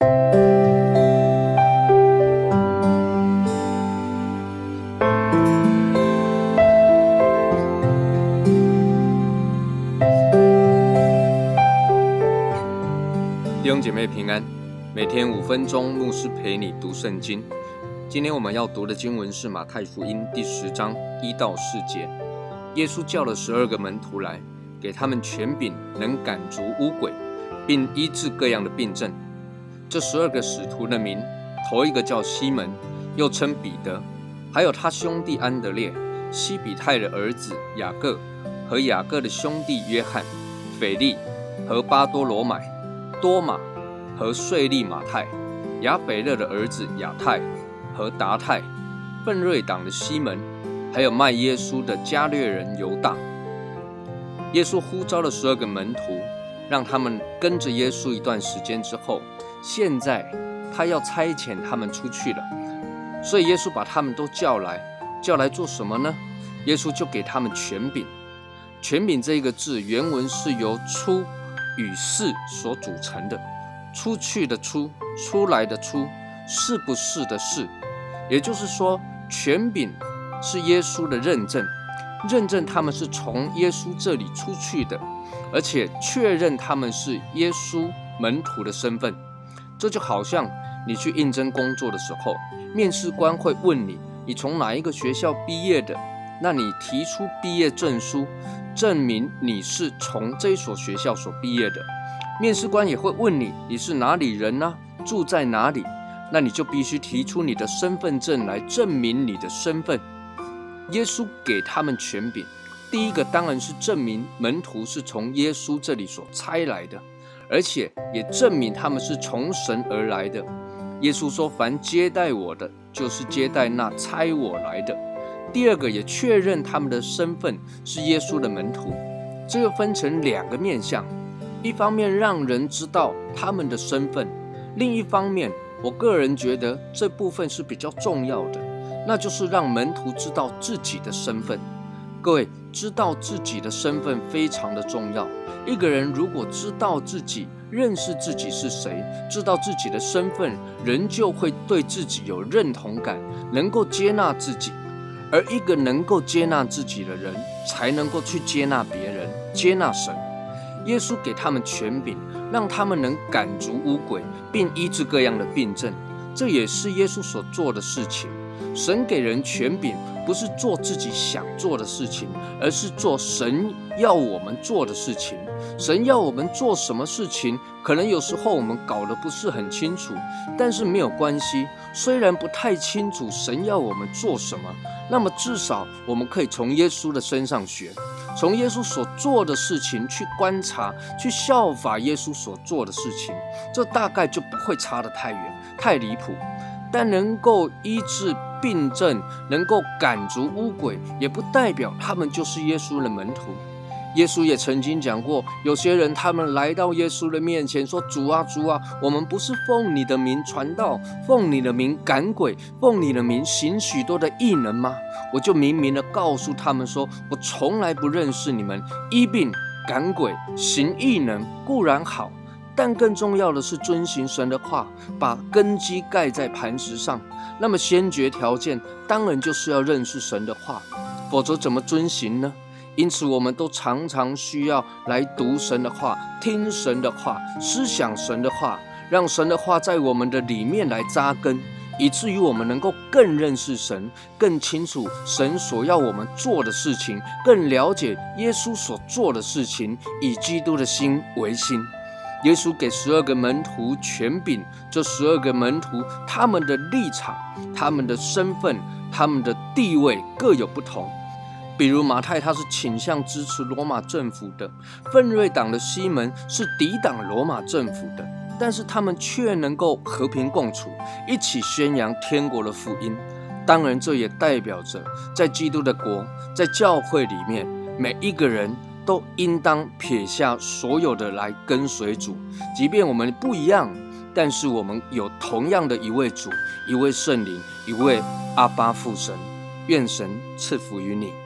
弟兄姐妹平安，每天五分钟，牧师陪你读圣经。今天我们要读的经文是马太福音第十章一到四节。耶稣叫了十二个门徒来，给他们权柄，能赶逐污鬼，并医治各样的病症。这十二个使徒的名，头一个叫西门，又称彼得，还有他兄弟安德烈、西比泰的儿子雅各和雅各的兄弟约翰、腓力和巴多罗买。多马和税利马太，亚斐勒的儿子亚太和达泰，奋锐党的西门，还有卖耶稣的加略人犹大。耶稣呼召了十二个门徒，让他们跟着耶稣一段时间之后，现在他要差遣他们出去了。所以耶稣把他们都叫来，叫来做什么呢？耶稣就给他们权柄。权柄这个字原文是由出。与是所组成的，出去的出，出来的出，是不是的是，也就是说，权柄是耶稣的认证，认证他们是从耶稣这里出去的，而且确认他们是耶稣门徒的身份。这就好像你去应征工作的时候，面试官会问你，你从哪一个学校毕业的？那你提出毕业证书。证明你是从这所学校所毕业的，面试官也会问你你是哪里人呢？住在哪里？那你就必须提出你的身份证来证明你的身份。耶稣给他们权柄，第一个当然是证明门徒是从耶稣这里所差来的，而且也证明他们是从神而来的。耶稣说：“凡接待我的，就是接待那差我来的。”第二个也确认他们的身份是耶稣的门徒，这个分成两个面向，一方面让人知道他们的身份，另一方面，我个人觉得这部分是比较重要的，那就是让门徒知道自己的身份。各位知道自己的身份非常的重要，一个人如果知道自己、认识自己是谁，知道自己的身份，人就会对自己有认同感，能够接纳自己。而一个能够接纳自己的人，才能够去接纳别人、接纳神。耶稣给他们权柄，让他们能赶逐污鬼，并医治各样的病症。这也是耶稣所做的事情。神给人权柄，不是做自己想做的事情，而是做神要我们做的事情。神要我们做什么事情，可能有时候我们搞得不是很清楚，但是没有关系。虽然不太清楚神要我们做什么，那么至少我们可以从耶稣的身上学，从耶稣所做的事情去观察，去效法耶稣所做的事情，这大概就不会差得太远、太离谱。但能够医治病症，能够赶逐污鬼，也不代表他们就是耶稣的门徒。耶稣也曾经讲过，有些人他们来到耶稣的面前说：“主啊，主啊，我们不是奉你的名传道，奉你的名赶鬼，奉你的名行许多的异能吗？”我就明明的告诉他们说：“我从来不认识你们。医病赶鬼行异能固然好，但更重要的是遵行神的话，把根基盖在磐石上。那么先决条件当然就是要认识神的话，否则怎么遵行呢？”因此，我们都常常需要来读神的话，听神的话，思想神的话，让神的话在我们的里面来扎根，以至于我们能够更认识神，更清楚神所要我们做的事情，更了解耶稣所做的事情，以基督的心为心。耶稣给十二个门徒权柄，这十二个门徒他们的立场、他们的身份、他们的地位各有不同。比如马太，他是倾向支持罗马政府的；奋锐党的西门是抵挡罗马政府的。但是他们却能够和平共处，一起宣扬天国的福音。当然，这也代表着在基督的国，在教会里面，每一个人都应当撇下所有的来跟随主。即便我们不一样，但是我们有同样的一位主，一位圣灵，一位阿巴父神。愿神赐福于你。